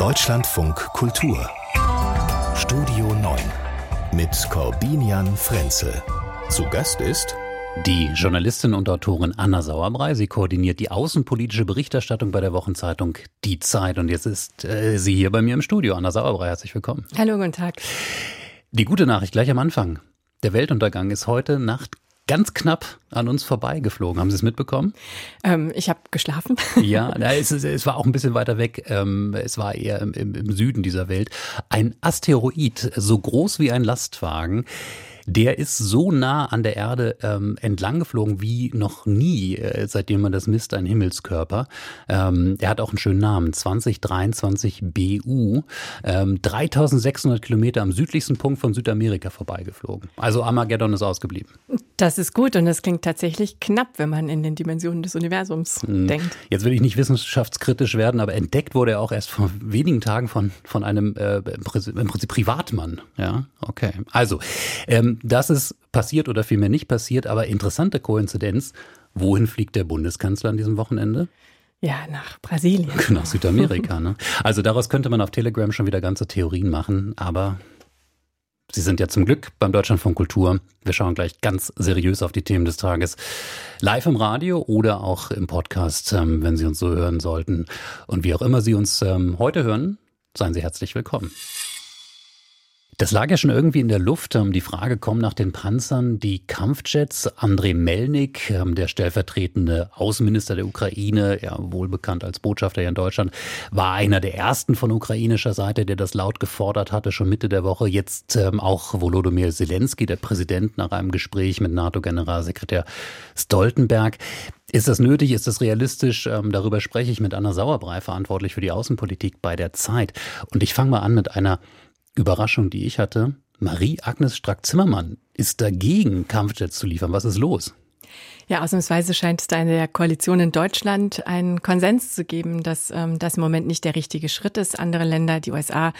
Deutschlandfunk Kultur Studio 9 mit Corbinian Frenzel. Zu Gast ist die Journalistin und Autorin Anna Sauerbrei, sie koordiniert die außenpolitische Berichterstattung bei der Wochenzeitung Die Zeit. Und jetzt ist äh, sie hier bei mir im Studio. Anna Sauerbrei, herzlich willkommen. Hallo, guten Tag. Die gute Nachricht gleich am Anfang. Der Weltuntergang ist heute Nacht ganz knapp an uns vorbeigeflogen. Haben Sie es mitbekommen? Ähm, ich habe geschlafen. Ja, es, es, war auch ein bisschen weiter weg. Ähm, es war eher im, im Süden dieser Welt. Ein Asteroid, so groß wie ein Lastwagen, der ist so nah an der Erde ähm, entlang geflogen wie noch nie, äh, seitdem man das misst, ein Himmelskörper. Ähm, der hat auch einen schönen Namen, 2023 BU. Ähm, 3600 Kilometer am südlichsten Punkt von Südamerika vorbeigeflogen. Also Armageddon ist ausgeblieben. Das ist gut und das klingt tatsächlich knapp, wenn man in den Dimensionen des Universums hm. denkt. Jetzt will ich nicht wissenschaftskritisch werden, aber entdeckt wurde er auch erst vor wenigen Tagen von, von einem äh, im Prinzip Privatmann. Ja, okay. Also, ähm, das ist passiert oder vielmehr nicht passiert, aber interessante Koinzidenz. Wohin fliegt der Bundeskanzler an diesem Wochenende? Ja, nach Brasilien. Nach Südamerika. Ne? Also daraus könnte man auf Telegram schon wieder ganze Theorien machen, aber Sie sind ja zum Glück beim Deutschlandfunk Kultur. Wir schauen gleich ganz seriös auf die Themen des Tages. Live im Radio oder auch im Podcast, ähm, wenn Sie uns so hören sollten. Und wie auch immer Sie uns ähm, heute hören, seien Sie herzlich willkommen. Das lag ja schon irgendwie in der Luft. Ähm, die Frage kommt nach den Panzern, die Kampfjets. Andrei Melnik, ähm, der stellvertretende Außenminister der Ukraine, ja wohl bekannt als Botschafter hier in Deutschland, war einer der ersten von ukrainischer Seite, der das laut gefordert hatte, schon Mitte der Woche. Jetzt ähm, auch Volodymyr Zelensky, der Präsident, nach einem Gespräch mit NATO-Generalsekretär Stoltenberg. Ist das nötig? Ist das realistisch? darüber spreche ich mit Anna Sauerbrei, verantwortlich für die Außenpolitik bei der Zeit. Und ich fange mal an mit einer Überraschung, die ich hatte, Marie-Agnes Strack-Zimmermann ist dagegen, Kampfjets zu liefern. Was ist los? Ja, ausnahmsweise scheint es da in der Koalition in Deutschland einen Konsens zu geben, dass ähm, das im Moment nicht der richtige Schritt ist. Andere Länder, die USA,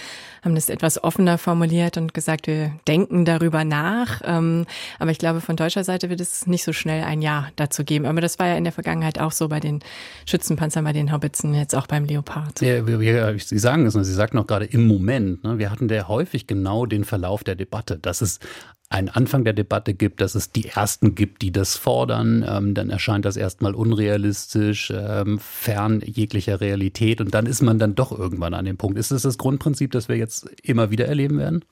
haben das etwas offener formuliert und gesagt, wir denken darüber nach. Ähm, aber ich glaube, von deutscher Seite wird es nicht so schnell ein Ja dazu geben. Aber das war ja in der Vergangenheit auch so bei den Schützenpanzern, bei den Haubitzen, jetzt auch beim Leopard. Ja, wir, Sie sagen es, Sie sagten auch gerade im Moment. Ne, wir hatten ja häufig genau den Verlauf der Debatte, dass es einen Anfang der Debatte gibt, dass es die Ersten gibt, die das fordern. Ähm, dann erscheint das erstmal unrealistisch, ähm, fern jeglicher Realität. Und dann ist man dann doch irgendwann an dem Punkt. Ist das das Grundprinzip, das wir jetzt immer wieder erleben werden?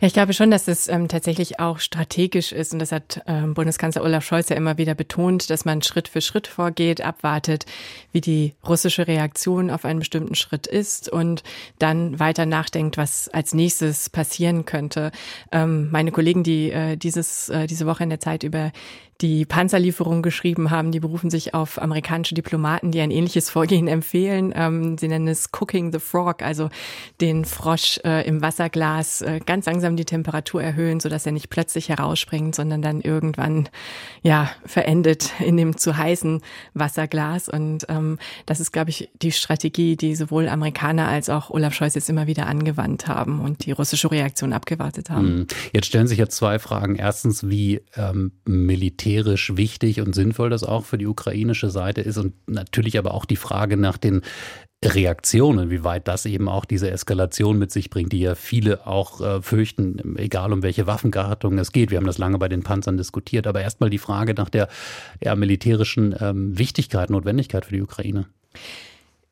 Ja, ich glaube schon, dass es ähm, tatsächlich auch strategisch ist und das hat ähm, Bundeskanzler Olaf Scholz ja immer wieder betont, dass man Schritt für Schritt vorgeht, abwartet, wie die russische Reaktion auf einen bestimmten Schritt ist und dann weiter nachdenkt, was als nächstes passieren könnte. Ähm, meine Kollegen, die äh, dieses, äh, diese Woche in der Zeit über die Panzerlieferung geschrieben haben. Die berufen sich auf amerikanische Diplomaten, die ein ähnliches Vorgehen empfehlen. Ähm, sie nennen es Cooking the Frog, also den Frosch äh, im Wasserglas äh, ganz langsam die Temperatur erhöhen, sodass er nicht plötzlich herausspringt, sondern dann irgendwann ja verendet in dem zu heißen Wasserglas. Und ähm, das ist, glaube ich, die Strategie, die sowohl Amerikaner als auch Olaf Scholz jetzt immer wieder angewandt haben und die russische Reaktion abgewartet haben. Hm. Jetzt stellen sich jetzt zwei Fragen. Erstens, wie ähm, Militär militärisch wichtig und sinnvoll das auch für die ukrainische Seite ist und natürlich aber auch die Frage nach den Reaktionen, wie weit das eben auch diese Eskalation mit sich bringt, die ja viele auch äh, fürchten, egal um welche Waffengattung es geht. Wir haben das lange bei den Panzern diskutiert, aber erstmal die Frage nach der ja, militärischen ähm, Wichtigkeit, Notwendigkeit für die Ukraine.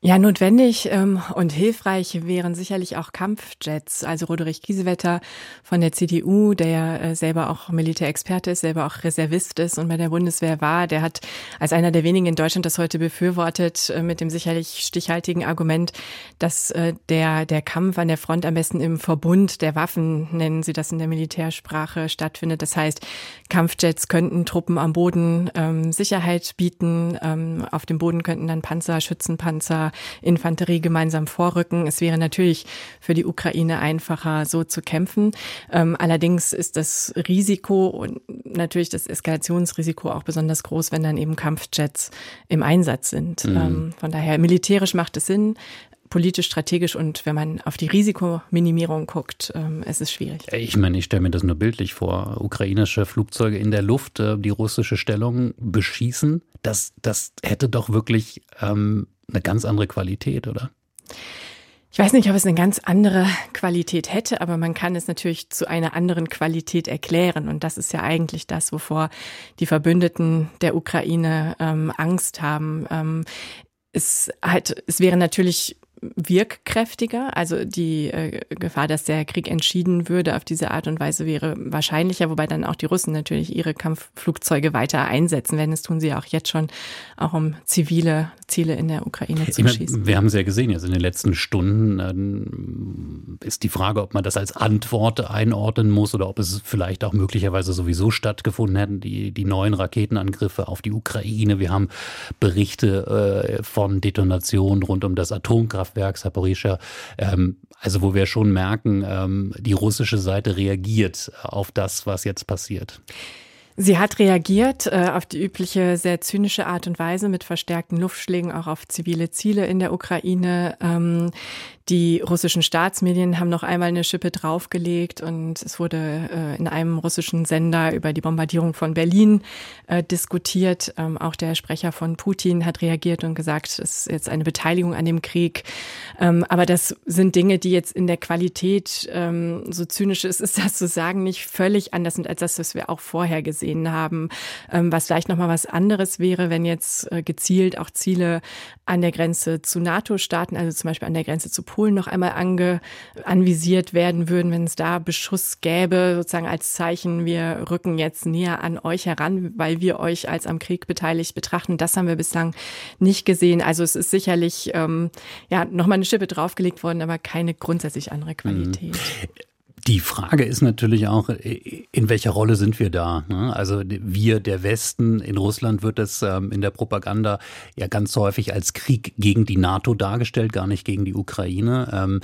Ja, notwendig ähm, und hilfreich wären sicherlich auch Kampfjets. Also Roderich Kiesewetter von der CDU, der ja äh, selber auch Militärexperte ist, selber auch Reservist ist und bei der Bundeswehr war, der hat als einer der wenigen in Deutschland das heute befürwortet äh, mit dem sicherlich stichhaltigen Argument, dass äh, der, der Kampf an der Front am besten im Verbund der Waffen, nennen sie das in der Militärsprache, stattfindet. Das heißt, Kampfjets könnten Truppen am Boden ähm, Sicherheit bieten. Ähm, auf dem Boden könnten dann Panzer, Schützenpanzer, Infanterie gemeinsam vorrücken. Es wäre natürlich für die Ukraine einfacher, so zu kämpfen. Ähm, allerdings ist das Risiko und natürlich das Eskalationsrisiko auch besonders groß, wenn dann eben Kampfjets im Einsatz sind. Mhm. Ähm, von daher militärisch macht es Sinn politisch, strategisch und wenn man auf die Risikominimierung guckt, ähm, es ist schwierig. Ich meine, ich stelle mir das nur bildlich vor. Ukrainische Flugzeuge in der Luft, äh, die russische Stellung beschießen, das, das hätte doch wirklich ähm, eine ganz andere Qualität, oder? Ich weiß nicht, ob es eine ganz andere Qualität hätte, aber man kann es natürlich zu einer anderen Qualität erklären. Und das ist ja eigentlich das, wovor die Verbündeten der Ukraine ähm, Angst haben. Ähm, es, halt, es wäre natürlich wirkkräftiger. Also die äh, Gefahr, dass der Krieg entschieden würde auf diese Art und Weise wäre wahrscheinlicher, wobei dann auch die Russen natürlich ihre Kampfflugzeuge weiter einsetzen werden. Das tun sie auch jetzt schon, auch um zivile Ziele in der Ukraine zu meine, schießen. Wir haben es ja gesehen, jetzt in den letzten Stunden äh, ist die Frage, ob man das als Antwort einordnen muss oder ob es vielleicht auch möglicherweise sowieso stattgefunden hätten, die, die neuen Raketenangriffe auf die Ukraine. Wir haben Berichte äh, von Detonationen rund um das Atomkraftwerk Kraftwerk Saporischa, ähm, also wo wir schon merken, ähm, die russische Seite reagiert auf das, was jetzt passiert. Sie hat reagiert äh, auf die übliche sehr zynische Art und Weise mit verstärkten Luftschlägen auch auf zivile Ziele in der Ukraine. Ähm, die russischen Staatsmedien haben noch einmal eine Schippe draufgelegt und es wurde äh, in einem russischen Sender über die Bombardierung von Berlin äh, diskutiert. Ähm, auch der Sprecher von Putin hat reagiert und gesagt, es ist jetzt eine Beteiligung an dem Krieg. Ähm, aber das sind Dinge, die jetzt in der Qualität, ähm, so zynisch ist, ist das zu sagen, nicht völlig anders sind als das, was wir auch vorher gesehen haben. Ähm, was vielleicht nochmal was anderes wäre, wenn jetzt äh, gezielt auch Ziele an der Grenze zu NATO-Staaten, also zum Beispiel an der Grenze zu Polen noch einmal ange, anvisiert werden würden, wenn es da Beschuss gäbe, sozusagen als Zeichen, wir rücken jetzt näher an euch heran, weil wir euch als am Krieg beteiligt betrachten. Das haben wir bislang nicht gesehen. Also es ist sicherlich ähm, ja nochmal eine Schippe draufgelegt worden, aber keine grundsätzlich andere Qualität. Mhm. Die Frage ist natürlich auch, in welcher Rolle sind wir da? Ne? Also wir, der Westen, in Russland wird es ähm, in der Propaganda ja ganz häufig als Krieg gegen die NATO dargestellt, gar nicht gegen die Ukraine. Ähm,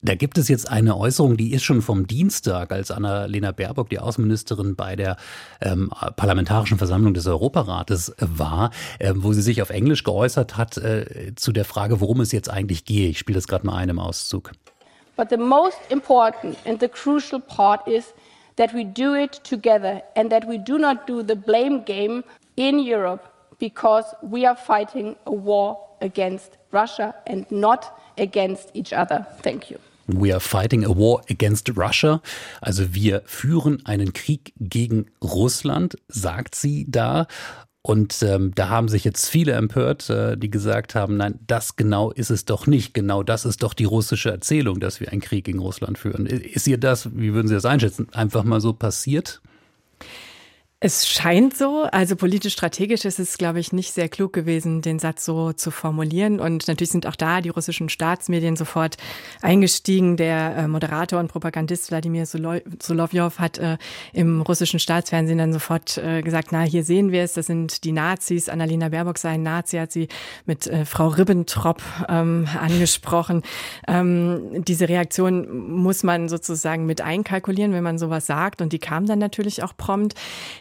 da gibt es jetzt eine Äußerung, die ist schon vom Dienstag, als Annalena Baerbock, die Außenministerin, bei der ähm, Parlamentarischen Versammlung des Europarates war, äh, wo sie sich auf Englisch geäußert hat äh, zu der Frage, worum es jetzt eigentlich gehe. Ich spiele das gerade mal ein im Auszug. But the most important and the crucial part is that we do it together and that we do not do the blame game in Europe because we are fighting a war against Russia and not against each other. Thank you. We are fighting a war against Russia. Also wir führen einen Krieg gegen Russland, sagt sie da. Und ähm, da haben sich jetzt viele empört, äh, die gesagt haben, nein, das genau ist es doch nicht. Genau das ist doch die russische Erzählung, dass wir einen Krieg gegen Russland führen. Ist ihr das, wie würden Sie das einschätzen, einfach mal so passiert? Es scheint so. Also politisch strategisch ist es, glaube ich, nicht sehr klug gewesen, den Satz so zu formulieren. Und natürlich sind auch da die russischen Staatsmedien sofort eingestiegen. Der äh, Moderator und Propagandist Wladimir Solovjov hat äh, im russischen Staatsfernsehen dann sofort äh, gesagt, na, hier sehen wir es, das sind die Nazis. Annalena Baerbock sei ein Nazi, hat sie mit Frau Ribbentrop ähm, angesprochen. Ähm, diese Reaktion muss man sozusagen mit einkalkulieren, wenn man sowas sagt. Und die kam dann natürlich auch prompt.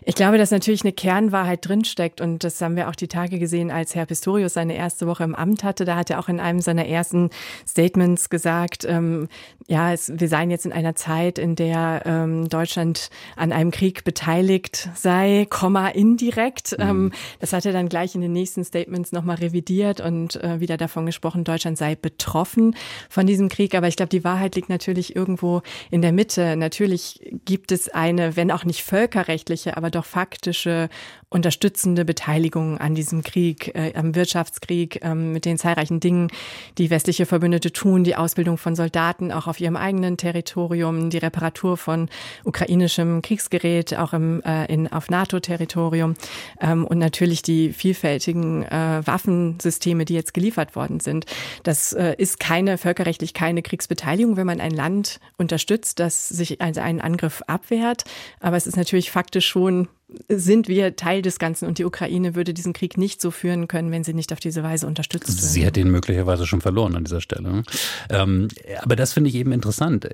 Ich glaube, dass natürlich eine Kernwahrheit drinsteckt und das haben wir auch die Tage gesehen, als Herr Pistorius seine erste Woche im Amt hatte. Da hat er auch in einem seiner ersten Statements gesagt, ähm, ja, es, wir seien jetzt in einer Zeit, in der ähm, Deutschland an einem Krieg beteiligt sei, Komma indirekt. Mhm. Ähm, das hat er dann gleich in den nächsten Statements nochmal revidiert und äh, wieder davon gesprochen, Deutschland sei betroffen von diesem Krieg. Aber ich glaube, die Wahrheit liegt natürlich irgendwo in der Mitte. Natürlich gibt es eine, wenn auch nicht völkerrechtliche, aber doch faktische unterstützende Beteiligung an diesem Krieg, äh, am Wirtschaftskrieg, ähm, mit den zahlreichen Dingen, die westliche Verbündete tun, die Ausbildung von Soldaten auch auf ihrem eigenen Territorium, die Reparatur von ukrainischem Kriegsgerät auch im, äh, in, auf NATO-Territorium ähm, und natürlich die vielfältigen äh, Waffensysteme, die jetzt geliefert worden sind. Das äh, ist keine völkerrechtlich keine Kriegsbeteiligung, wenn man ein Land unterstützt, das sich also einen Angriff abwehrt. Aber es ist natürlich faktisch schon sind wir Teil des Ganzen und die Ukraine würde diesen Krieg nicht so führen können, wenn sie nicht auf diese Weise unterstützt wird. Sie hätte ihn möglicherweise schon verloren an dieser Stelle. Ähm, aber das finde ich eben interessant.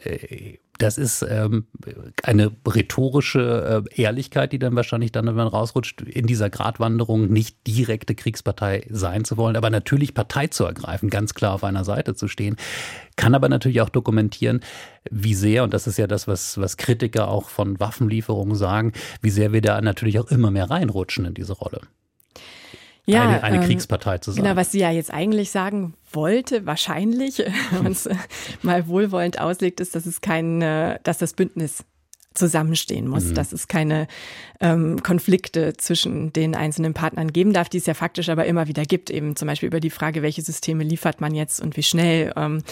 Das ist ähm, eine rhetorische äh, Ehrlichkeit, die dann wahrscheinlich dann, wenn man rausrutscht, in dieser Gratwanderung nicht direkte Kriegspartei sein zu wollen, aber natürlich Partei zu ergreifen, ganz klar auf einer Seite zu stehen. Kann aber natürlich auch dokumentieren, wie sehr, und das ist ja das, was, was Kritiker auch von Waffenlieferungen sagen, wie sehr wir da natürlich auch immer mehr reinrutschen in diese Rolle. Ja, eine, eine ähm, Kriegspartei zu sein. Genau, was sie ja jetzt eigentlich sagen wollte, wahrscheinlich, wenn man es mal wohlwollend auslegt, ist, dass es kein, dass das Bündnis zusammenstehen muss, mhm. dass es keine ähm, Konflikte zwischen den einzelnen Partnern geben darf, die es ja faktisch aber immer wieder gibt, eben zum Beispiel über die Frage, welche Systeme liefert man jetzt und wie schnell. Ähm,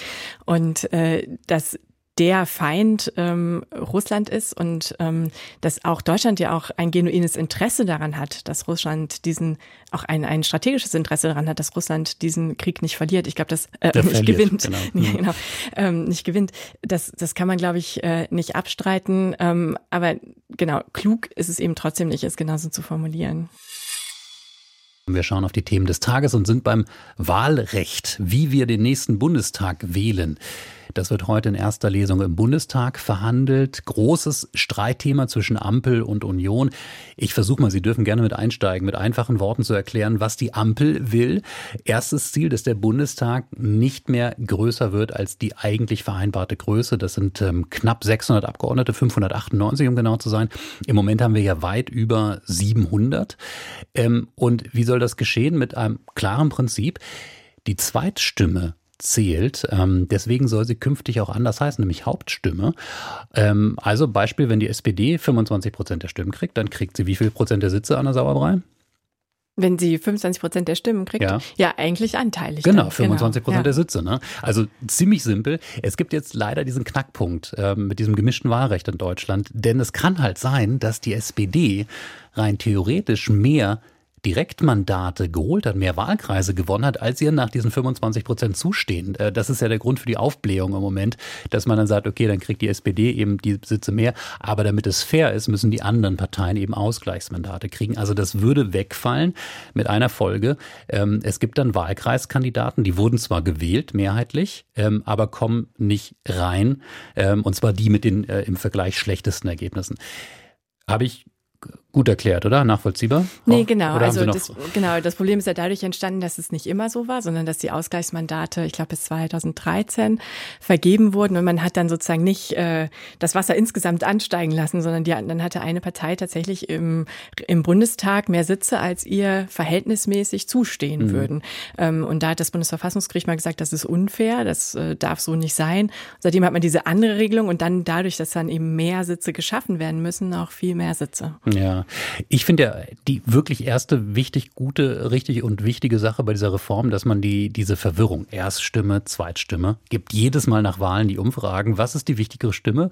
und äh, dass der Feind ähm, Russland ist und ähm, dass auch Deutschland ja auch ein genuines Interesse daran hat, dass Russland diesen, auch ein, ein strategisches Interesse daran hat, dass Russland diesen Krieg nicht verliert. Ich glaube, das äh, nicht verliert, gewinnt. Genau. Ja, genau ähm, nicht gewinnt. Das, das kann man, glaube ich, äh, nicht abstreiten. Ähm, aber genau, klug ist es eben trotzdem nicht, es genauso zu formulieren. Wir schauen auf die Themen des Tages und sind beim Wahlrecht, wie wir den nächsten Bundestag wählen. Das wird heute in erster Lesung im Bundestag verhandelt. Großes Streitthema zwischen Ampel und Union. Ich versuche mal, Sie dürfen gerne mit einsteigen, mit einfachen Worten zu erklären, was die Ampel will. Erstes Ziel, dass der Bundestag nicht mehr größer wird als die eigentlich vereinbarte Größe. Das sind ähm, knapp 600 Abgeordnete, 598 um genau zu sein. Im Moment haben wir ja weit über 700. Ähm, und wie soll das geschehen? Mit einem klaren Prinzip. Die Zweitstimme zählt. Ähm, deswegen soll sie künftig auch anders heißen, nämlich Hauptstimme. Ähm, also Beispiel, wenn die SPD 25 Prozent der Stimmen kriegt, dann kriegt sie wie viel Prozent der Sitze an der Sauerbrei? Wenn sie 25 Prozent der Stimmen kriegt? Ja, ja eigentlich anteilig. Genau, 25 Prozent genau. der Sitze. Ne? Also ziemlich simpel. Es gibt jetzt leider diesen Knackpunkt äh, mit diesem gemischten Wahlrecht in Deutschland. Denn es kann halt sein, dass die SPD rein theoretisch mehr Direktmandate geholt hat, mehr Wahlkreise gewonnen hat, als ihr nach diesen 25 Prozent zustehen. Äh, das ist ja der Grund für die Aufblähung im Moment, dass man dann sagt, okay, dann kriegt die SPD eben die Sitze mehr, aber damit es fair ist, müssen die anderen Parteien eben Ausgleichsmandate kriegen. Also das würde wegfallen mit einer Folge. Ähm, es gibt dann Wahlkreiskandidaten, die wurden zwar gewählt, mehrheitlich, ähm, aber kommen nicht rein, ähm, und zwar die mit den äh, im Vergleich schlechtesten Ergebnissen. Habe ich gut erklärt, oder? Nachvollziehbar? Nee, genau. Also das, genau, das Problem ist ja dadurch entstanden, dass es nicht immer so war, sondern dass die Ausgleichsmandate, ich glaube bis 2013 vergeben wurden und man hat dann sozusagen nicht äh, das Wasser insgesamt ansteigen lassen, sondern die, dann hatte eine Partei tatsächlich im, im Bundestag mehr Sitze, als ihr verhältnismäßig zustehen mhm. würden. Ähm, und da hat das Bundesverfassungsgericht mal gesagt, das ist unfair, das äh, darf so nicht sein. Seitdem hat man diese andere Regelung und dann dadurch, dass dann eben mehr Sitze geschaffen werden müssen, auch viel mehr Sitze. Ja. Ich finde ja die wirklich erste wichtig, gute, richtig und wichtige Sache bei dieser Reform, dass man die, diese Verwirrung, Erststimme, Zweitstimme, gibt jedes Mal nach Wahlen die Umfragen, was ist die wichtigere Stimme?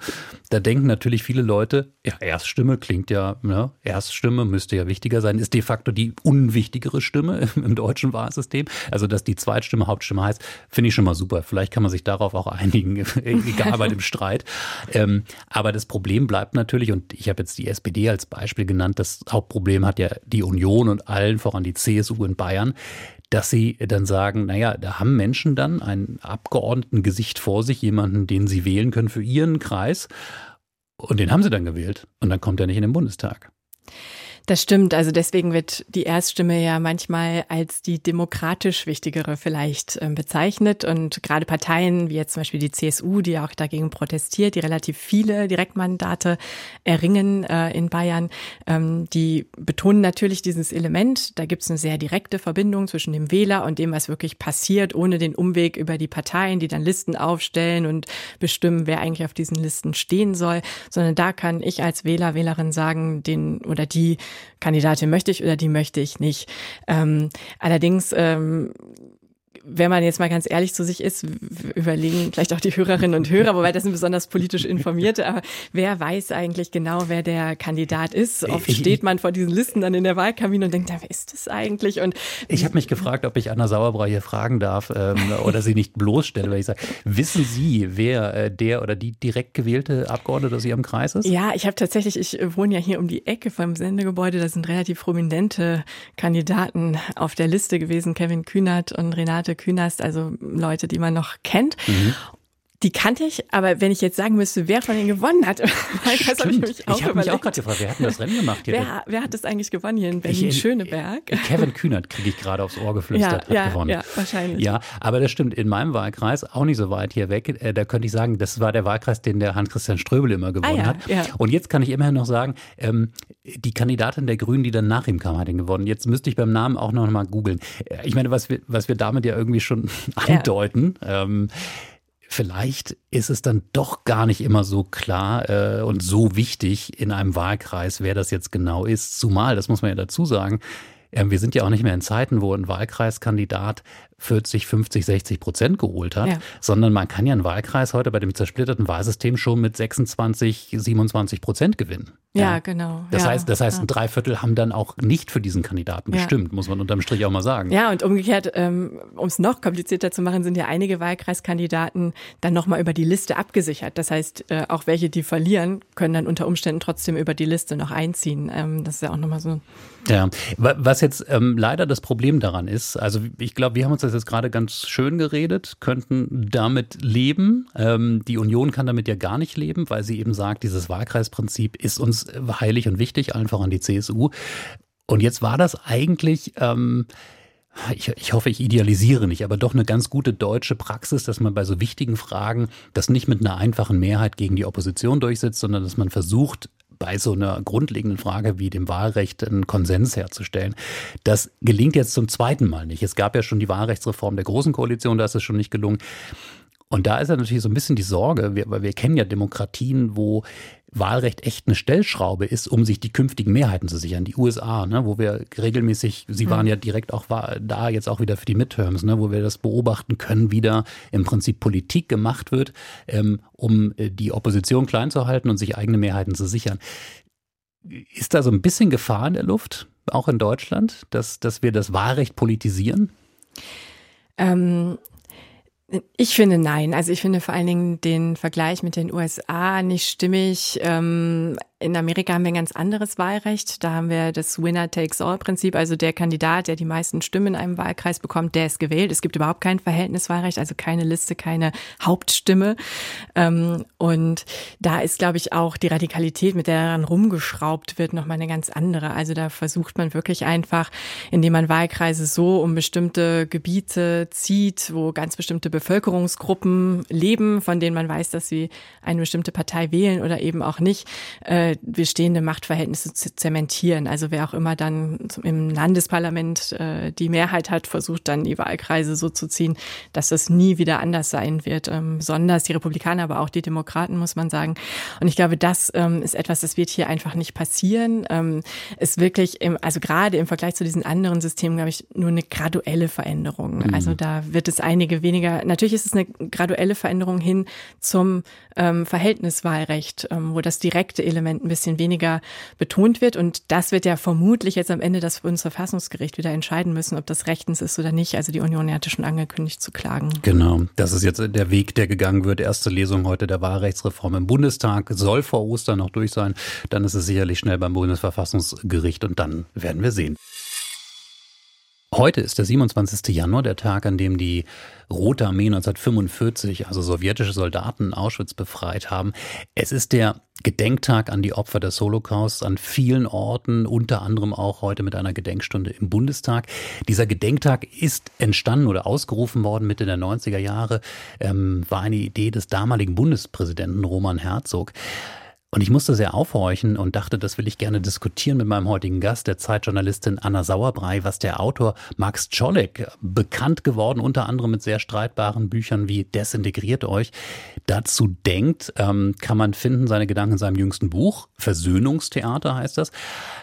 Da denken natürlich viele Leute, ja, Erststimme klingt ja, ja Erststimme müsste ja wichtiger sein, ist de facto die unwichtigere Stimme im deutschen Wahlsystem. Also, dass die Zweitstimme Hauptstimme heißt, finde ich schon mal super. Vielleicht kann man sich darauf auch einigen, egal bei dem Streit. Ähm, aber das Problem bleibt natürlich, und ich habe jetzt die SPD als Beispiel genannt, genannt. Das Hauptproblem hat ja die Union und allen voran die CSU in Bayern dass sie dann sagen, naja, da haben Menschen dann ein Abgeordnetengesicht vor sich, jemanden, den sie wählen können für ihren Kreis. Und den haben sie dann gewählt. Und dann kommt er nicht in den Bundestag. Das stimmt. Also deswegen wird die Erststimme ja manchmal als die demokratisch wichtigere vielleicht ähm, bezeichnet. Und gerade Parteien wie jetzt zum Beispiel die CSU, die auch dagegen protestiert, die relativ viele Direktmandate erringen äh, in Bayern, ähm, die betonen natürlich dieses Element. Da gibt es eine sehr direkte Verbindung zwischen dem Wähler und dem, was wirklich passiert, ohne den Umweg über die Parteien, die dann Listen aufstellen und bestimmen, wer eigentlich auf diesen Listen stehen soll. Sondern da kann ich als Wähler, Wählerin sagen, den oder die Kandidatin möchte ich oder die möchte ich nicht. Ähm, allerdings ähm, wenn man jetzt mal ganz ehrlich zu sich ist, überlegen vielleicht auch die Hörerinnen und Hörer, wobei das sind besonders politisch Informierte, aber wer weiß eigentlich genau, wer der Kandidat ist? Oft steht man vor diesen Listen dann in der Wahlkabine und denkt, wer ist das eigentlich? Und ich habe mich gefragt, ob ich Anna Sauerbrei hier fragen darf ähm, oder sie nicht bloßstelle, weil ich sage, wissen Sie, wer äh, der oder die direkt gewählte Abgeordnete aus Ihrem Kreis ist? Ja, ich habe tatsächlich, ich wohne ja hier um die Ecke vom Sendegebäude, da sind relativ prominente Kandidaten auf der Liste gewesen, Kevin Kühnert und Renate Künast, also Leute, die man noch kennt. Mhm. Die kannte ich, aber wenn ich jetzt sagen müsste, wer von denen gewonnen hat, das habe ich mich auch Ich habe mich auch gerade gefragt, wer hat denn das Rennen gemacht hier? Wer, wer hat das eigentlich gewonnen hier in Berlin-Schöneberg? Kevin Kühnert kriege ich gerade aufs Ohr geflüstert, ja, hat ja, gewonnen. Ja, wahrscheinlich. Ja, aber das stimmt, in meinem Wahlkreis, auch nicht so weit hier weg, äh, da könnte ich sagen, das war der Wahlkreis, den der Hans-Christian Ströbel immer gewonnen ah, ja, hat. Und jetzt kann ich immerhin noch sagen, ähm, die Kandidatin der Grünen, die dann nach ihm kam, hat ihn gewonnen. Jetzt müsste ich beim Namen auch noch mal googeln. Äh, ich meine, was wir, was wir damit ja irgendwie schon andeuten, ähm, vielleicht ist es dann doch gar nicht immer so klar äh, und so wichtig in einem Wahlkreis, wer das jetzt genau ist. Zumal, das muss man ja dazu sagen, äh, wir sind ja auch nicht mehr in Zeiten, wo ein Wahlkreiskandidat 40, 50, 60 Prozent geholt hat, ja. sondern man kann ja einen Wahlkreis heute bei dem zersplitterten Wahlsystem schon mit 26, 27 Prozent gewinnen. Ja, ja. genau. Das ja. heißt, das heißt, ein Dreiviertel haben dann auch nicht für diesen Kandidaten gestimmt, muss man unterm Strich auch mal sagen. Ja, und umgekehrt, ähm, um es noch komplizierter zu machen, sind ja einige Wahlkreiskandidaten dann nochmal über die Liste abgesichert. Das heißt, äh, auch welche, die verlieren, können dann unter Umständen trotzdem über die Liste noch einziehen. Ähm, das ist ja auch nochmal so. Ja, was jetzt ähm, leider das Problem daran ist, also ich glaube, wir haben uns das jetzt gerade ganz schön geredet, könnten damit leben. Ähm, die Union kann damit ja gar nicht leben, weil sie eben sagt, dieses Wahlkreisprinzip ist uns heilig und wichtig, allen voran die CSU. Und jetzt war das eigentlich, ähm, ich, ich, hoffe, ich idealisiere nicht, aber doch eine ganz gute deutsche Praxis, dass man bei so wichtigen Fragen das nicht mit einer einfachen Mehrheit gegen die Opposition durchsetzt, sondern dass man versucht, bei so einer grundlegenden Frage wie dem Wahlrecht einen Konsens herzustellen. Das gelingt jetzt zum zweiten Mal nicht. Es gab ja schon die Wahlrechtsreform der Großen Koalition, da ist es schon nicht gelungen. Und da ist ja natürlich so ein bisschen die Sorge, weil wir kennen ja Demokratien, wo Wahlrecht echt eine Stellschraube ist, um sich die künftigen Mehrheiten zu sichern. Die USA, ne, wo wir regelmäßig, Sie waren mhm. ja direkt auch da jetzt auch wieder für die Midterms, ne, wo wir das beobachten können, wie da im Prinzip Politik gemacht wird, ähm, um äh, die Opposition klein zu halten und sich eigene Mehrheiten zu sichern. Ist da so ein bisschen Gefahr in der Luft, auch in Deutschland, dass, dass wir das Wahlrecht politisieren? Ähm, ich finde nein. Also ich finde vor allen Dingen den Vergleich mit den USA nicht stimmig. Ähm, in Amerika haben wir ein ganz anderes Wahlrecht. Da haben wir das Winner-Takes-All-Prinzip. Also der Kandidat, der die meisten Stimmen in einem Wahlkreis bekommt, der ist gewählt. Es gibt überhaupt kein Verhältniswahlrecht, also keine Liste, keine Hauptstimme. Ähm, und da ist, glaube ich, auch die Radikalität, mit der daran rumgeschraubt wird, nochmal eine ganz andere. Also da versucht man wirklich einfach, indem man Wahlkreise so um bestimmte Gebiete zieht, wo ganz bestimmte Bevölkerungsgruppen leben, von denen man weiß, dass sie eine bestimmte Partei wählen oder eben auch nicht, äh, bestehende Machtverhältnisse zu zementieren. Also wer auch immer dann im Landesparlament äh, die Mehrheit hat, versucht dann die Wahlkreise so zu ziehen, dass das nie wieder anders sein wird. Ähm, besonders die Republikaner, aber auch die Demokraten, muss man sagen. Und ich glaube, das ähm, ist etwas, das wird hier einfach nicht passieren. Ähm, ist wirklich, im, also gerade im Vergleich zu diesen anderen Systemen, glaube ich, nur eine graduelle Veränderung. Mhm. Also da wird es einige weniger, natürlich ist es eine graduelle Veränderung hin zum ähm, Verhältniswahlrecht, ähm, wo das direkte Element ein bisschen weniger betont wird. Und das wird ja vermutlich jetzt am Ende das Bundesverfassungsgericht wieder entscheiden müssen, ob das rechtens ist oder nicht. Also die Union hatte schon angekündigt zu klagen. Genau, das ist jetzt der Weg, der gegangen wird. Erste Lesung heute der Wahlrechtsreform im Bundestag soll vor Ostern noch durch sein. Dann ist es sicherlich schnell beim Bundesverfassungsgericht und dann werden wir sehen. Heute ist der 27. Januar, der Tag, an dem die Rote Armee 1945, also sowjetische Soldaten Auschwitz befreit haben. Es ist der Gedenktag an die Opfer des Holocaust an vielen Orten, unter anderem auch heute mit einer Gedenkstunde im Bundestag. Dieser Gedenktag ist entstanden oder ausgerufen worden Mitte der 90er Jahre, ähm, war eine Idee des damaligen Bundespräsidenten Roman Herzog. Und ich musste sehr aufhorchen und dachte, das will ich gerne diskutieren mit meinem heutigen Gast, der Zeitjournalistin Anna Sauerbrei, was der Autor Max Czolek, bekannt geworden unter anderem mit sehr streitbaren Büchern wie Desintegriert euch, dazu denkt, ähm, kann man finden, seine Gedanken in seinem jüngsten Buch, Versöhnungstheater heißt das.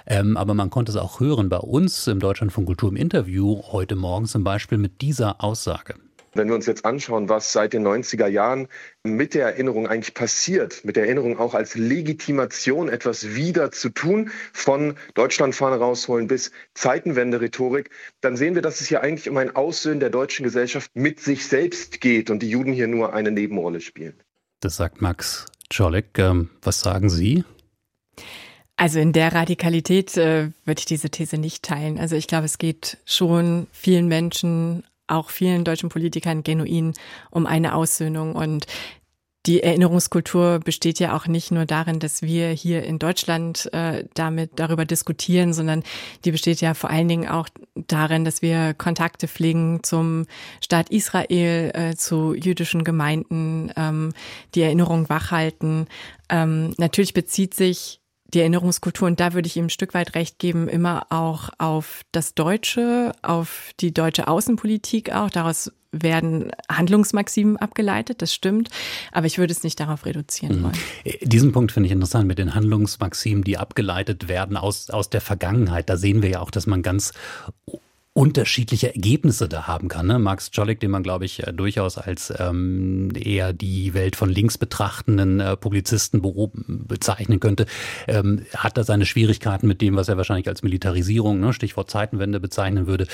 Ähm, aber man konnte es auch hören bei uns im Deutschland von Kultur im Interview heute Morgen zum Beispiel mit dieser Aussage. Wenn wir uns jetzt anschauen, was seit den 90er Jahren mit der Erinnerung eigentlich passiert, mit der Erinnerung auch als Legitimation etwas wieder zu tun, von Deutschlandfahne rausholen bis Zeitenwende-Rhetorik, dann sehen wir, dass es hier eigentlich um ein Aussöhnen der deutschen Gesellschaft mit sich selbst geht und die Juden hier nur eine Nebenrolle spielen. Das sagt Max Czolek. Ähm, was sagen Sie? Also in der Radikalität äh, würde ich diese These nicht teilen. Also ich glaube, es geht schon vielen Menschen auch vielen deutschen Politikern genuin um eine Aussöhnung. Und die Erinnerungskultur besteht ja auch nicht nur darin, dass wir hier in Deutschland äh, damit darüber diskutieren, sondern die besteht ja vor allen Dingen auch darin, dass wir Kontakte pflegen zum Staat Israel, äh, zu jüdischen Gemeinden, ähm, die Erinnerung wachhalten. Ähm, natürlich bezieht sich die Erinnerungskultur, und da würde ich ihm ein Stück weit recht geben, immer auch auf das Deutsche, auf die deutsche Außenpolitik auch. Daraus werden Handlungsmaximen abgeleitet, das stimmt, aber ich würde es nicht darauf reduzieren mhm. wollen. Diesen Punkt finde ich interessant mit den Handlungsmaximen, die abgeleitet werden aus, aus der Vergangenheit. Da sehen wir ja auch, dass man ganz unterschiedliche Ergebnisse da haben kann. Ne? Max Czolek, den man, glaube ich, äh, durchaus als ähm, eher die Welt von links betrachtenden äh, Publizisten bezeichnen könnte, ähm, hat da seine Schwierigkeiten mit dem, was er wahrscheinlich als Militarisierung, ne, Stichwort Zeitenwende bezeichnen würde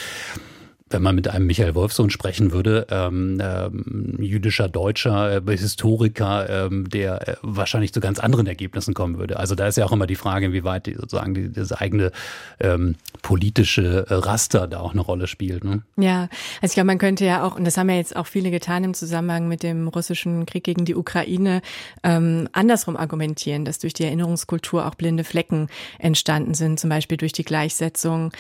wenn man mit einem Michael Wolfsohn sprechen würde, ähm, ähm, jüdischer Deutscher, äh, Historiker, ähm, der äh, wahrscheinlich zu ganz anderen Ergebnissen kommen würde. Also da ist ja auch immer die Frage, inwieweit die, sozusagen die, das eigene ähm, politische äh, Raster da auch eine Rolle spielt. Ne? Ja, also ich glaube, man könnte ja auch, und das haben ja jetzt auch viele getan im Zusammenhang mit dem russischen Krieg gegen die Ukraine, ähm, andersrum argumentieren, dass durch die Erinnerungskultur auch blinde Flecken entstanden sind, zum Beispiel durch die Gleichsetzung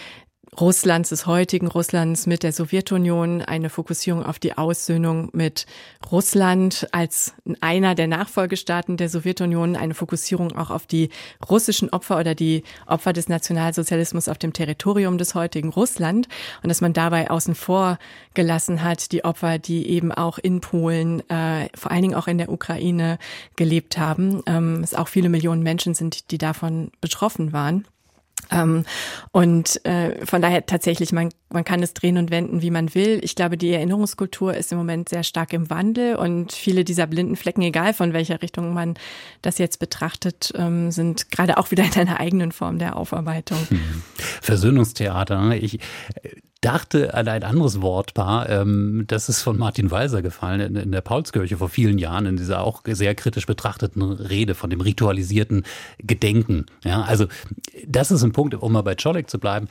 Russlands, des heutigen Russlands mit der Sowjetunion, eine Fokussierung auf die Aussöhnung mit Russland als einer der Nachfolgestaaten der Sowjetunion, eine Fokussierung auch auf die russischen Opfer oder die Opfer des Nationalsozialismus auf dem Territorium des heutigen Russland und dass man dabei außen vor gelassen hat, die Opfer, die eben auch in Polen, äh, vor allen Dingen auch in der Ukraine gelebt haben, ähm, es auch viele Millionen Menschen sind, die davon betroffen waren. Ähm, und äh, von daher tatsächlich, man, man kann es drehen und wenden, wie man will. Ich glaube, die Erinnerungskultur ist im Moment sehr stark im Wandel und viele dieser blinden Flecken, egal von welcher Richtung man das jetzt betrachtet, ähm, sind gerade auch wieder in einer eigenen Form der Aufarbeitung. Hm. Versöhnungstheater. Ne? Ich dachte an ein anderes Wortpaar, ähm, das ist von Martin Walser gefallen in, in, der Paulskirche vor vielen Jahren, in dieser auch sehr kritisch betrachteten Rede von dem ritualisierten Gedenken. Ja, also das ist ein Punkt, um mal bei Czolek zu bleiben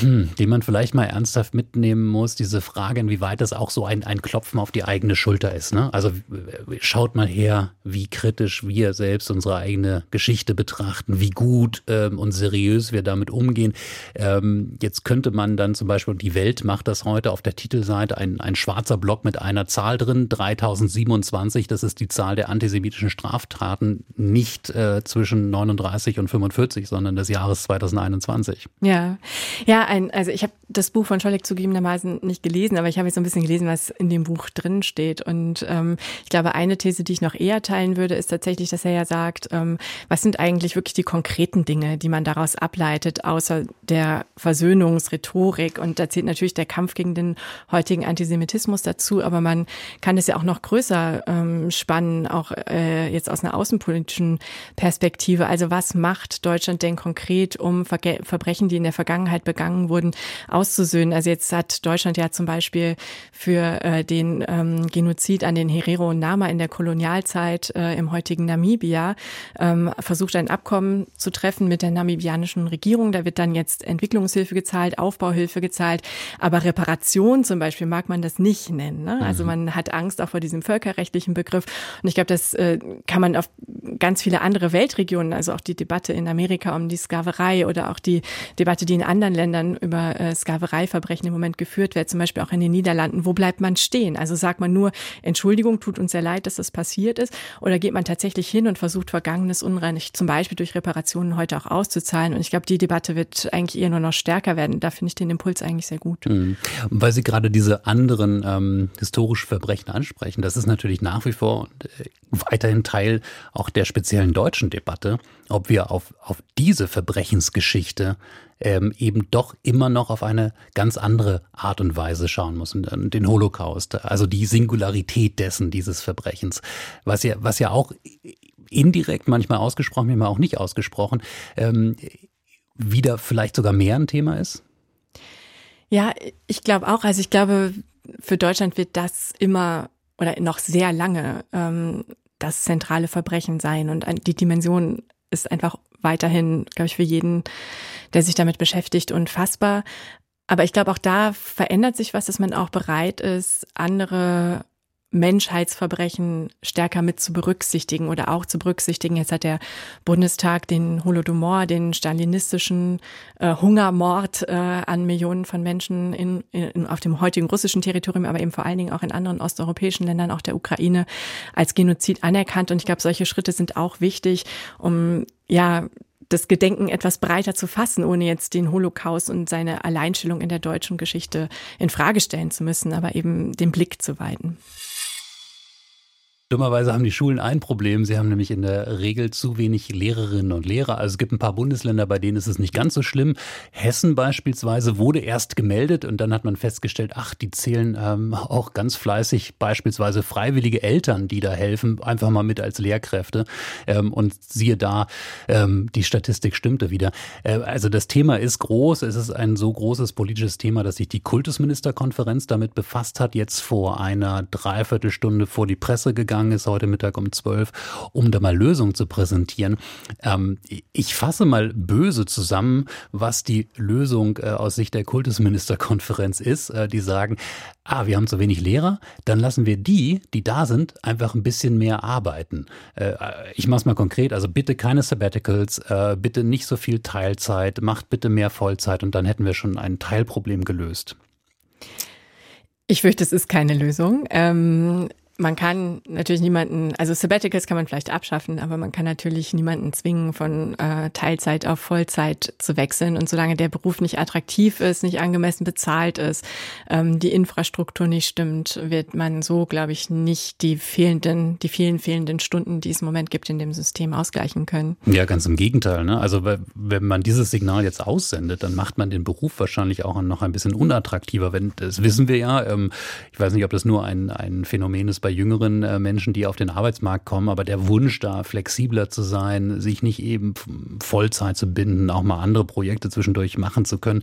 hm, den man vielleicht mal ernsthaft mitnehmen muss, diese Frage, inwieweit das auch so ein, ein Klopfen auf die eigene Schulter ist. Ne? Also schaut mal her, wie kritisch wir selbst unsere eigene Geschichte betrachten, wie gut ähm, und seriös wir damit umgehen. Ähm, jetzt könnte man dann zum Beispiel, die Welt macht das heute auf der Titelseite, ein, ein schwarzer Block mit einer Zahl drin, 3027, das ist die Zahl der antisemitischen Straftaten, nicht äh, zwischen 39 und 45, sondern des Jahres 2021. Ja, ja, ein, also ich habe das Buch von Scholleck zugegebenermaßen nicht gelesen, aber ich habe jetzt so ein bisschen gelesen, was in dem Buch drin steht. Und ähm, ich glaube, eine These, die ich noch eher teilen würde, ist tatsächlich, dass er ja sagt, ähm, was sind eigentlich wirklich die konkreten Dinge, die man daraus ableitet, außer der Versöhnungsrhetorik. Und da zählt natürlich der Kampf gegen den heutigen Antisemitismus dazu, aber man kann es ja auch noch größer ähm, spannen, auch äh, jetzt aus einer außenpolitischen Perspektive. Also was macht Deutschland denn konkret, um Verge Verbrechen, die in der Vergangenheit begangen begangen wurden, auszusöhnen. Also jetzt hat Deutschland ja zum Beispiel für äh, den ähm, Genozid an den Herero und Nama in der Kolonialzeit äh, im heutigen Namibia ähm, versucht, ein Abkommen zu treffen mit der namibianischen Regierung. Da wird dann jetzt Entwicklungshilfe gezahlt, Aufbauhilfe gezahlt, aber Reparation zum Beispiel mag man das nicht nennen. Ne? Also mhm. man hat Angst auch vor diesem völkerrechtlichen Begriff. Und ich glaube, das äh, kann man auf ganz viele andere Weltregionen, also auch die Debatte in Amerika um die Sklaverei oder auch die Debatte, die in anderen Ländern dann über äh, Sklavereiverbrechen im Moment geführt wird, zum Beispiel auch in den Niederlanden, wo bleibt man stehen? Also sagt man nur, Entschuldigung, tut uns sehr leid, dass das passiert ist, oder geht man tatsächlich hin und versucht, vergangenes Unrecht zum Beispiel durch Reparationen heute auch auszuzahlen? Und ich glaube, die Debatte wird eigentlich eher nur noch stärker werden. Da finde ich den Impuls eigentlich sehr gut. Mhm. Weil Sie gerade diese anderen ähm, historischen Verbrechen ansprechen, das ist natürlich nach wie vor äh, weiterhin Teil auch der speziellen deutschen Debatte, ob wir auf, auf diese Verbrechensgeschichte ähm, eben doch immer noch auf eine ganz andere Art und Weise schauen muss. Und, und den Holocaust, also die Singularität dessen, dieses Verbrechens, was ja, was ja auch indirekt manchmal ausgesprochen, manchmal auch nicht ausgesprochen, ähm, wieder vielleicht sogar mehr ein Thema ist? Ja, ich glaube auch. Also ich glaube, für Deutschland wird das immer oder noch sehr lange ähm, das zentrale Verbrechen sein. Und die Dimension ist einfach weiterhin, glaube ich, für jeden, der sich damit beschäftigt, unfassbar. Aber ich glaube, auch da verändert sich was, dass man auch bereit ist, andere Menschheitsverbrechen stärker mit zu berücksichtigen oder auch zu berücksichtigen. Jetzt hat der Bundestag den Holodomor, den stalinistischen äh, Hungermord äh, an Millionen von Menschen in, in, auf dem heutigen russischen Territorium, aber eben vor allen Dingen auch in anderen osteuropäischen Ländern, auch der Ukraine, als Genozid anerkannt. Und ich glaube, solche Schritte sind auch wichtig, um ja das Gedenken etwas breiter zu fassen, ohne jetzt den Holocaust und seine Alleinstellung in der deutschen Geschichte in Frage stellen zu müssen, aber eben den Blick zu weiten. Dummerweise haben die Schulen ein Problem. Sie haben nämlich in der Regel zu wenig Lehrerinnen und Lehrer. Also es gibt ein paar Bundesländer, bei denen ist es nicht ganz so schlimm. Hessen beispielsweise wurde erst gemeldet und dann hat man festgestellt, ach, die zählen ähm, auch ganz fleißig beispielsweise freiwillige Eltern, die da helfen, einfach mal mit als Lehrkräfte. Ähm, und siehe da, ähm, die Statistik stimmte wieder. Äh, also das Thema ist groß. Es ist ein so großes politisches Thema, dass sich die Kultusministerkonferenz damit befasst hat, jetzt vor einer Dreiviertelstunde vor die Presse gegangen gegangen ist, heute Mittag um 12, um da mal Lösungen zu präsentieren. Ähm, ich fasse mal böse zusammen, was die Lösung äh, aus Sicht der Kultusministerkonferenz ist. Äh, die sagen, ah, wir haben zu wenig Lehrer, dann lassen wir die, die da sind, einfach ein bisschen mehr arbeiten. Äh, ich mache es mal konkret, also bitte keine Sabbaticals, äh, bitte nicht so viel Teilzeit, macht bitte mehr Vollzeit und dann hätten wir schon ein Teilproblem gelöst. Ich fürchte, es ist keine Lösung. Ähm man kann natürlich niemanden, also Sabbaticals kann man vielleicht abschaffen, aber man kann natürlich niemanden zwingen, von äh, Teilzeit auf Vollzeit zu wechseln. Und solange der Beruf nicht attraktiv ist, nicht angemessen bezahlt ist, ähm, die Infrastruktur nicht stimmt, wird man so, glaube ich, nicht die fehlenden, die vielen fehlenden Stunden, die es im Moment gibt, in dem System ausgleichen können. Ja, ganz im Gegenteil. Ne? Also wenn man dieses Signal jetzt aussendet, dann macht man den Beruf wahrscheinlich auch noch ein bisschen unattraktiver. Wenn, das wissen wir ja. Ähm, ich weiß nicht, ob das nur ein, ein Phänomen ist bei jüngeren äh, Menschen, die auf den Arbeitsmarkt kommen, aber der Wunsch da flexibler zu sein, sich nicht eben Vollzeit zu binden, auch mal andere Projekte zwischendurch machen zu können.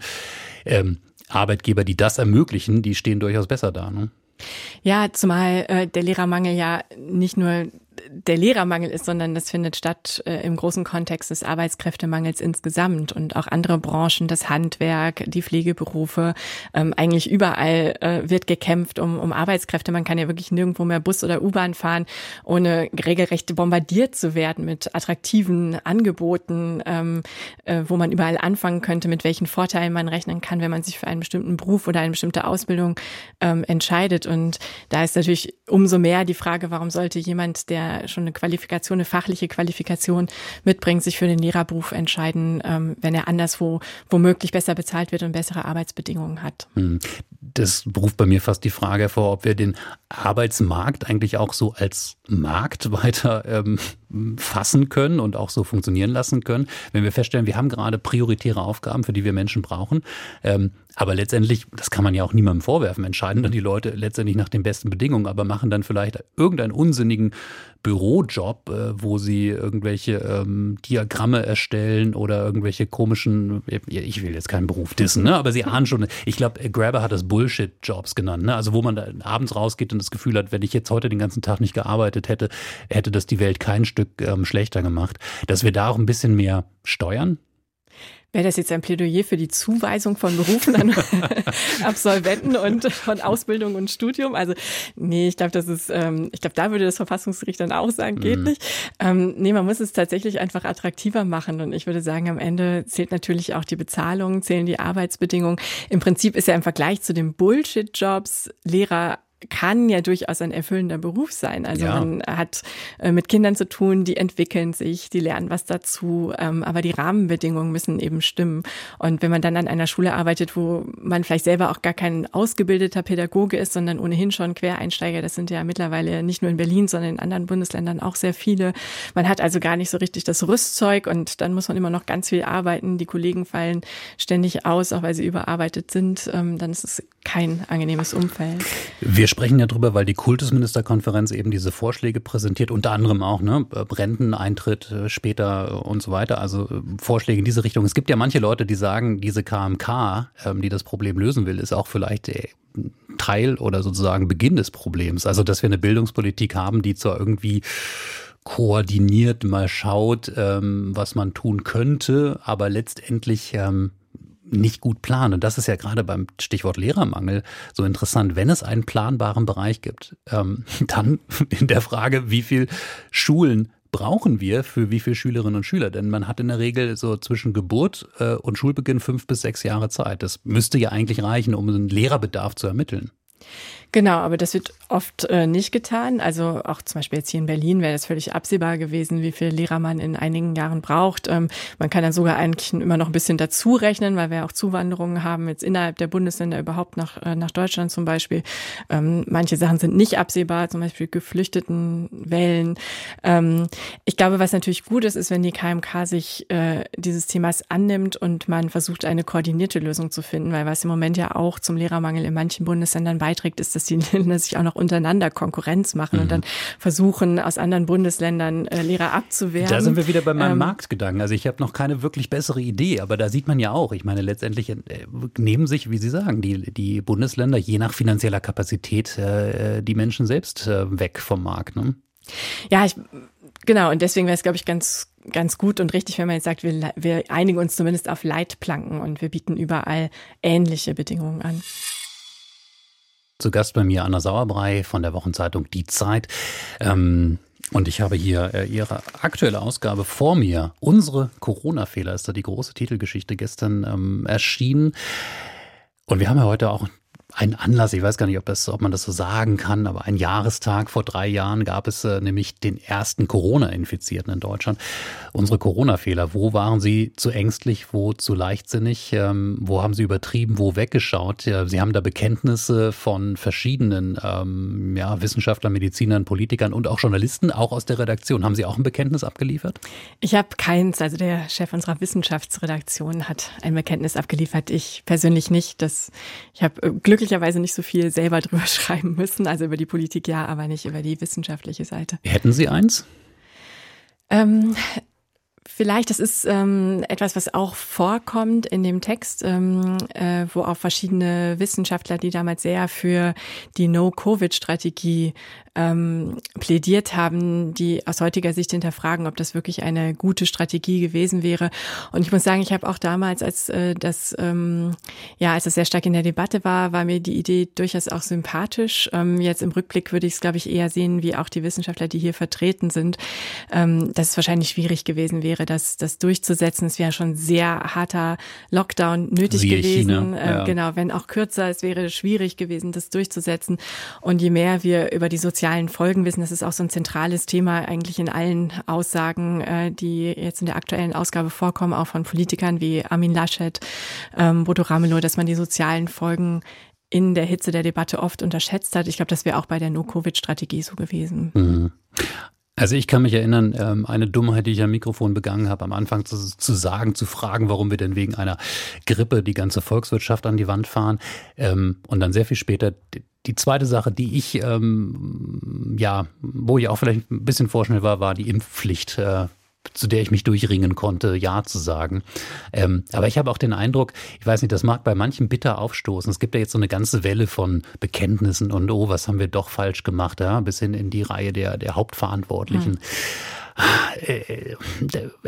Ähm, Arbeitgeber, die das ermöglichen, die stehen durchaus besser da. Ne? Ja, zumal äh, der Lehrermangel ja nicht nur der Lehrermangel ist, sondern das findet statt äh, im großen Kontext des Arbeitskräftemangels insgesamt und auch andere Branchen, das Handwerk, die Pflegeberufe. Ähm, eigentlich überall äh, wird gekämpft um, um Arbeitskräfte. Man kann ja wirklich nirgendwo mehr Bus oder U-Bahn fahren, ohne regelrecht bombardiert zu werden mit attraktiven Angeboten, ähm, äh, wo man überall anfangen könnte, mit welchen Vorteilen man rechnen kann, wenn man sich für einen bestimmten Beruf oder eine bestimmte Ausbildung ähm, entscheidet. Und da ist natürlich umso mehr die Frage, warum sollte jemand, der schon eine Qualifikation, eine fachliche Qualifikation mitbringt, sich für den Lehrerberuf entscheiden, ähm, wenn er anderswo womöglich besser bezahlt wird und bessere Arbeitsbedingungen hat. Hm. Das ruft bei mir fast die Frage hervor, ob wir den Arbeitsmarkt eigentlich auch so als Markt weiter ähm, fassen können und auch so funktionieren lassen können. Wenn wir feststellen, wir haben gerade prioritäre Aufgaben, für die wir Menschen brauchen, ähm, aber letztendlich, das kann man ja auch niemandem vorwerfen, entscheiden dann die Leute letztendlich nach den besten Bedingungen, aber machen dann vielleicht irgendeinen unsinnigen Bürojob, äh, wo sie irgendwelche ähm, Diagramme erstellen oder irgendwelche komischen, ich will jetzt keinen Beruf dissen, ne? aber sie ahnen schon, ich glaube, Grabber hat das Bullshit-Jobs genannt, ne? also wo man da abends rausgeht und das Gefühl hat, wenn ich jetzt heute den ganzen Tag nicht gearbeitet hätte, hätte das die Welt kein Stück ähm, schlechter gemacht, dass wir da auch ein bisschen mehr steuern, Wäre das jetzt ein Plädoyer für die Zuweisung von Berufen an Absolventen und von Ausbildung und Studium? Also, nee, ich glaube, das ist, ähm, ich glaube, da würde das Verfassungsgericht dann auch sagen, geht mhm. nicht. Ähm, nee, man muss es tatsächlich einfach attraktiver machen. Und ich würde sagen, am Ende zählt natürlich auch die Bezahlung, zählen die Arbeitsbedingungen. Im Prinzip ist ja im Vergleich zu den Bullshit-Jobs Lehrer kann ja durchaus ein erfüllender Beruf sein. Also ja. man hat äh, mit Kindern zu tun, die entwickeln sich, die lernen was dazu, ähm, aber die Rahmenbedingungen müssen eben stimmen. Und wenn man dann an einer Schule arbeitet, wo man vielleicht selber auch gar kein ausgebildeter Pädagoge ist, sondern ohnehin schon Quereinsteiger, das sind ja mittlerweile nicht nur in Berlin, sondern in anderen Bundesländern auch sehr viele. Man hat also gar nicht so richtig das Rüstzeug und dann muss man immer noch ganz viel arbeiten. Die Kollegen fallen ständig aus, auch weil sie überarbeitet sind. Ähm, dann ist es kein angenehmes Umfeld. Wir sprechen ja drüber, weil die Kultusministerkonferenz eben diese Vorschläge präsentiert, unter anderem auch ne, Renteneintritt äh, später und so weiter, also äh, Vorschläge in diese Richtung. Es gibt ja manche Leute, die sagen, diese KMK, ähm, die das Problem lösen will, ist auch vielleicht äh, Teil oder sozusagen Beginn des Problems. Also, dass wir eine Bildungspolitik haben, die zwar irgendwie koordiniert mal schaut, ähm, was man tun könnte, aber letztendlich ähm, nicht gut planen. Und das ist ja gerade beim Stichwort Lehrermangel so interessant. Wenn es einen planbaren Bereich gibt, ähm, dann in der Frage, wie viel Schulen brauchen wir für wie viele Schülerinnen und Schüler? Denn man hat in der Regel so zwischen Geburt äh, und Schulbeginn fünf bis sechs Jahre Zeit. Das müsste ja eigentlich reichen, um einen Lehrerbedarf zu ermitteln. Genau, aber das wird oft äh, nicht getan. Also auch zum Beispiel jetzt hier in Berlin wäre das völlig absehbar gewesen, wie viel Lehrer man in einigen Jahren braucht. Ähm, man kann dann sogar eigentlich immer noch ein bisschen dazu rechnen, weil wir auch Zuwanderungen haben, jetzt innerhalb der Bundesländer überhaupt nach, äh, nach Deutschland zum Beispiel. Ähm, manche Sachen sind nicht absehbar, zum Beispiel Geflüchtetenwellen. Ähm, ich glaube, was natürlich gut ist, ist, wenn die KMK sich äh, dieses Themas annimmt und man versucht, eine koordinierte Lösung zu finden, weil was im Moment ja auch zum Lehrermangel in manchen Bundesländern beiträgt, ist, dass die Länder sich auch noch untereinander Konkurrenz machen mhm. und dann versuchen, aus anderen Bundesländern äh, Lehrer abzuwehren. Da sind wir wieder bei meinem ähm, Marktgedanken. Also ich habe noch keine wirklich bessere Idee, aber da sieht man ja auch, ich meine, letztendlich äh, nehmen sich, wie Sie sagen, die, die Bundesländer je nach finanzieller Kapazität äh, die Menschen selbst äh, weg vom Markt. Ne? Ja, ich, genau. Und deswegen wäre es, glaube ich, ganz ganz gut und richtig, wenn man jetzt sagt, wir, wir einigen uns zumindest auf Leitplanken und wir bieten überall ähnliche Bedingungen an. Zu Gast bei mir Anna Sauerbrei von der Wochenzeitung Die Zeit. Ähm, und ich habe hier äh, Ihre aktuelle Ausgabe vor mir. Unsere Corona-Fehler ist da die große Titelgeschichte gestern ähm, erschienen. Und wir haben ja heute auch ein Anlass, ich weiß gar nicht, ob, das, ob man das so sagen kann, aber ein Jahrestag vor drei Jahren gab es äh, nämlich den ersten Corona-Infizierten in Deutschland. Unsere Corona-Fehler, wo waren Sie zu ängstlich, wo zu leichtsinnig, ähm, wo haben Sie übertrieben, wo weggeschaut? Ja, Sie haben da Bekenntnisse von verschiedenen ähm, ja, Wissenschaftlern, Medizinern, Politikern und auch Journalisten, auch aus der Redaktion. Haben Sie auch ein Bekenntnis abgeliefert? Ich habe keins, also der Chef unserer Wissenschaftsredaktion hat ein Bekenntnis abgeliefert, ich persönlich nicht. Das, ich habe äh, Glück glücklicherweise nicht so viel selber drüber schreiben müssen. Also über die Politik ja, aber nicht über die wissenschaftliche Seite. Hätten Sie eins? Ähm, Vielleicht, das ist ähm, etwas, was auch vorkommt in dem Text, ähm, äh, wo auch verschiedene Wissenschaftler, die damals sehr für die No-Covid-Strategie ähm, plädiert haben, die aus heutiger Sicht hinterfragen, ob das wirklich eine gute Strategie gewesen wäre. Und ich muss sagen, ich habe auch damals, als äh, das ähm, ja, als es sehr stark in der Debatte war, war mir die Idee durchaus auch sympathisch. Ähm, jetzt im Rückblick würde ich es, glaube ich, eher sehen, wie auch die Wissenschaftler, die hier vertreten sind, ähm, dass es wahrscheinlich schwierig gewesen wäre, das, das durchzusetzen. Es wäre schon sehr harter Lockdown nötig Siehe gewesen. Äh, ja. Genau, wenn auch kürzer, es wäre schwierig gewesen, das durchzusetzen. Und je mehr wir über die sozialen sozialen Folgen wissen. Das ist auch so ein zentrales Thema eigentlich in allen Aussagen, äh, die jetzt in der aktuellen Ausgabe vorkommen, auch von Politikern wie Armin Laschet, ähm, Bodo Ramelow, dass man die sozialen Folgen in der Hitze der Debatte oft unterschätzt hat. Ich glaube, das wäre auch bei der No-Covid-Strategie so gewesen. Mhm. Also ich kann mich erinnern, ähm, eine Dummheit, die ich am Mikrofon begangen habe, am Anfang zu, zu sagen, zu fragen, warum wir denn wegen einer Grippe die ganze Volkswirtschaft an die Wand fahren. Ähm, und dann sehr viel später die zweite Sache, die ich, ähm, ja, wo ich auch vielleicht ein bisschen vorschnell war, war die Impfpflicht. Äh, zu der ich mich durchringen konnte, Ja zu sagen. Ähm, aber ich habe auch den Eindruck, ich weiß nicht, das mag bei manchen bitter aufstoßen. Es gibt ja jetzt so eine ganze Welle von Bekenntnissen und oh, was haben wir doch falsch gemacht, ja, bis hin in die Reihe der, der Hauptverantwortlichen. Hm.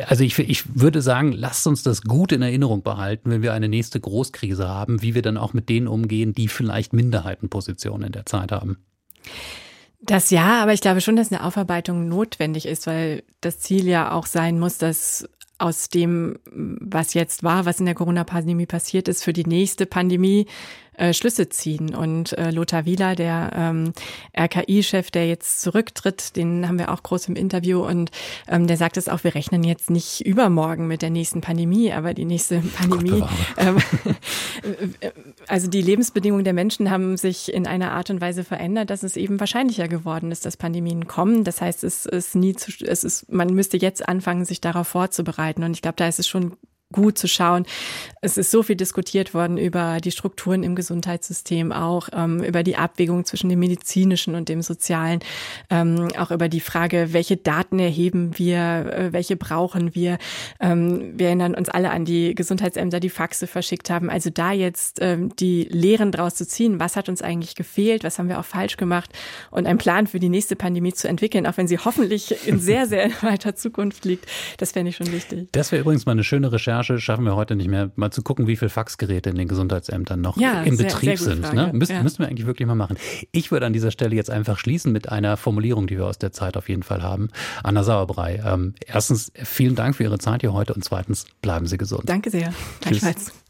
Also ich, ich würde sagen, lasst uns das gut in Erinnerung behalten, wenn wir eine nächste Großkrise haben, wie wir dann auch mit denen umgehen, die vielleicht Minderheitenpositionen in der Zeit haben. Das ja, aber ich glaube schon, dass eine Aufarbeitung notwendig ist, weil das Ziel ja auch sein muss, dass aus dem, was jetzt war, was in der Corona-Pandemie passiert ist, für die nächste Pandemie äh, Schlüsse ziehen. Und äh, Lothar Wieler, der ähm, RKI-Chef, der jetzt zurücktritt, den haben wir auch groß im Interview und ähm, der sagt es auch, wir rechnen jetzt nicht übermorgen mit der nächsten Pandemie, aber die nächste Pandemie. Ähm, also die Lebensbedingungen der Menschen haben sich in einer Art und Weise verändert, dass es eben wahrscheinlicher geworden ist, dass Pandemien kommen. Das heißt, es ist nie zu, es ist, man müsste jetzt anfangen, sich darauf vorzubereiten. Und ich glaube, da ist es schon gut zu schauen. Es ist so viel diskutiert worden über die Strukturen im Gesundheitssystem, auch ähm, über die Abwägung zwischen dem medizinischen und dem sozialen, ähm, auch über die Frage, welche Daten erheben wir, äh, welche brauchen wir. Ähm, wir erinnern uns alle an die Gesundheitsämter, die Faxe verschickt haben. Also da jetzt ähm, die Lehren draus zu ziehen, was hat uns eigentlich gefehlt, was haben wir auch falsch gemacht und einen Plan für die nächste Pandemie zu entwickeln, auch wenn sie hoffentlich in sehr, sehr weiter Zukunft liegt, das fände ich schon wichtig. Das wäre übrigens mal eine schöne Recherche Recherche schaffen wir heute nicht mehr, mal zu gucken, wie viele Faxgeräte in den Gesundheitsämtern noch ja, im sehr, Betrieb sehr sind. Ne? Müssen, ja. müssen wir eigentlich wirklich mal machen. Ich würde an dieser Stelle jetzt einfach schließen mit einer Formulierung, die wir aus der Zeit auf jeden Fall haben. Anna Sauerbrei, ähm, erstens vielen Dank für Ihre Zeit hier heute und zweitens bleiben Sie gesund. Danke sehr. Gleichfalls.